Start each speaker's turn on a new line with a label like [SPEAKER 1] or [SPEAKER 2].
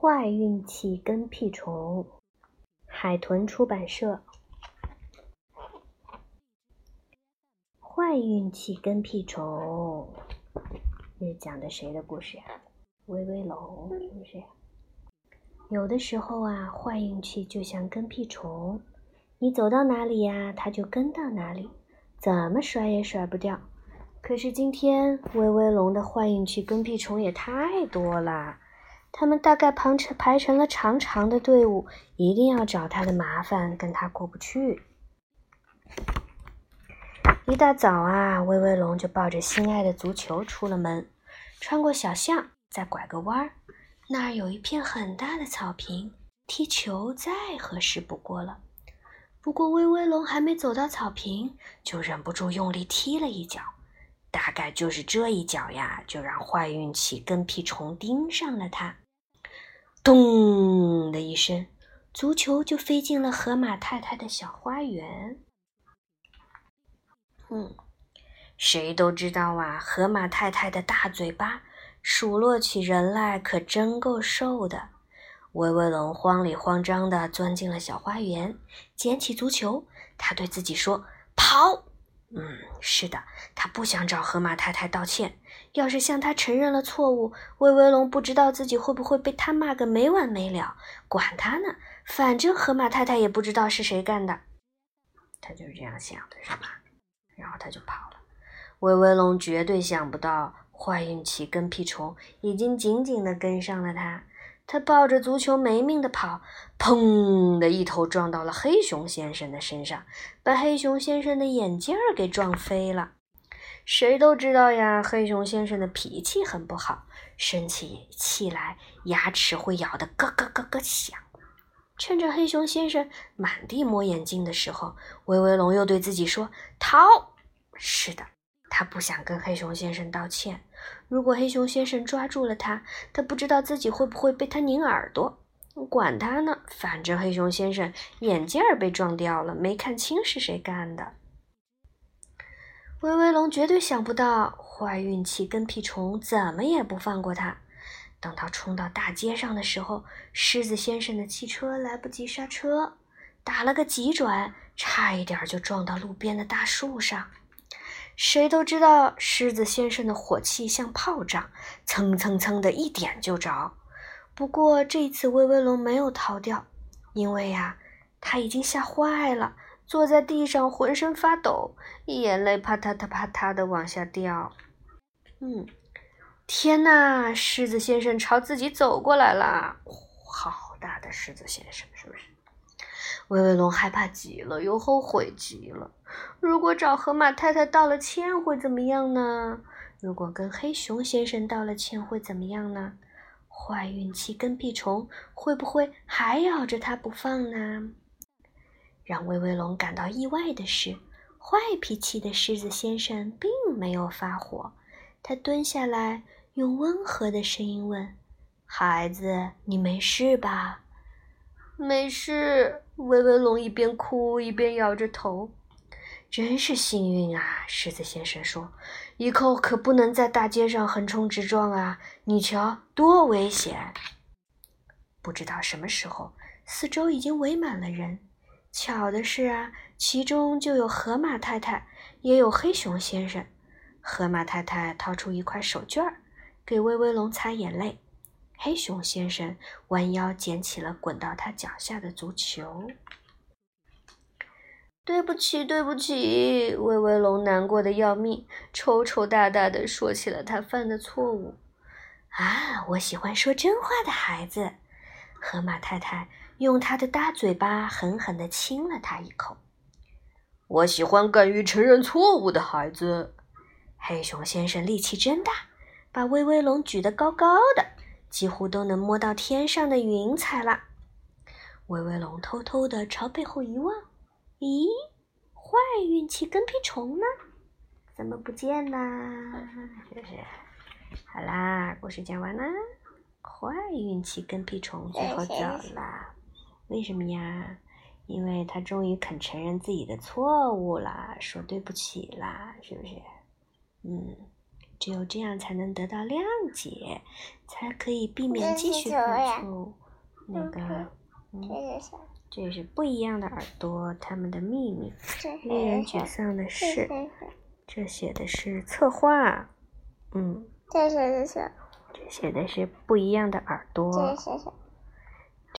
[SPEAKER 1] 坏运气跟屁虫，海豚出版社。坏运气跟屁虫，这讲的谁的故事呀？威威龙是不是？有的时候啊，坏运气就像跟屁虫，你走到哪里呀，它就跟到哪里，怎么甩也甩不掉。可是今天威威龙的坏运气跟屁虫也太多了。他们大概排成排成了长长的队伍，一定要找他的麻烦，跟他过不去。一大早啊，威威龙就抱着心爱的足球出了门，穿过小巷，再拐个弯儿，那儿有一片很大的草坪，踢球再合适不过了。不过威威龙还没走到草坪，就忍不住用力踢了一脚，大概就是这一脚呀，就让坏运气跟屁虫盯上了他。咚的一声，足球就飞进了河马太太的小花园。嗯，谁都知道啊，河马太太的大嘴巴数落起人来可真够瘦的。威威龙慌里慌张地钻进了小花园，捡起足球，他对自己说：“跑！”嗯，是的，他不想找河马太太道歉。要是向他承认了错误，威威龙不知道自己会不会被他骂个没完没了。管他呢，反正河马太太也不知道是谁干的。他就是这样想的，是吧？然后他就跑了。威威龙绝对想不到，坏运气跟屁虫已经紧紧地跟上了他。他抱着足球没命地跑，砰的一头撞到了黑熊先生的身上，把黑熊先生的眼镜儿给撞飞了。谁都知道呀，黑熊先生的脾气很不好，生起气来牙齿会咬得咯咯咯咯响。趁着黑熊先生满地摸眼镜的时候，威威龙又对自己说：“逃！”是的，他不想跟黑熊先生道歉。如果黑熊先生抓住了他，他不知道自己会不会被他拧耳朵。管他呢，反正黑熊先生眼镜儿被撞掉了，没看清是谁干的。威威龙绝对想不到，坏运气跟屁虫怎么也不放过他。等他冲到大街上的时候，狮子先生的汽车来不及刹车，打了个急转，差一点就撞到路边的大树上。谁都知道，狮子先生的火气像炮仗，蹭蹭蹭的一点就着。不过这次，威威龙没有逃掉，因为呀，他已经吓坏了，坐在地上浑身发抖，眼泪啪嗒嗒啪嗒的往下掉。嗯。天哪！狮子先生朝自己走过来了，好大的狮子先生，是不是？威威龙害怕极了，又后悔极了。如果找河马太太道了歉会怎么样呢？如果跟黑熊先生道了歉会怎么样呢？坏运气跟屁虫会不会还咬着他不放呢？让威威龙感到意外的是，坏脾气的狮子先生并没有发火，他蹲下来。用温和的声音问：“孩子，你没事吧？”“没事。”威威龙一边哭一边摇着头。“真是幸运啊！”狮子先生说，“以后可不能在大街上横冲直撞啊！你瞧，多危险！”不知道什么时候，四周已经围满了人。巧的是啊，其中就有河马太太，也有黑熊先生。河马太太掏出一块手绢儿。给威威龙擦眼泪，黑熊先生弯腰捡起了滚到他脚下的足球。对不起，对不起，威威龙难过的要命，抽抽搭搭的说起了他犯的错误。啊，我喜欢说真话的孩子。河马太太用她的大嘴巴狠狠的亲了他一口。我喜欢敢于承认错误的孩子。黑熊先生力气真大。把威威龙举得高高的，几乎都能摸到天上的云彩了。威威龙偷偷地朝背后一望，咦，坏运气跟屁虫呢？怎么不见呢？是不是？好啦，故事讲完啦。坏运气跟屁虫最后走了，为什么呀？因为他终于肯承认自己的错误啦，说对不起啦，是不是？嗯。只有这样才能得到谅解，才可以避免继续犯错误。那个，
[SPEAKER 2] 嗯，
[SPEAKER 1] 这是不一样的耳朵，他们的秘密。令人沮丧的是，这写的是策划。嗯，
[SPEAKER 2] 这写的是，
[SPEAKER 1] 这写的是不一样的耳朵。
[SPEAKER 2] 这写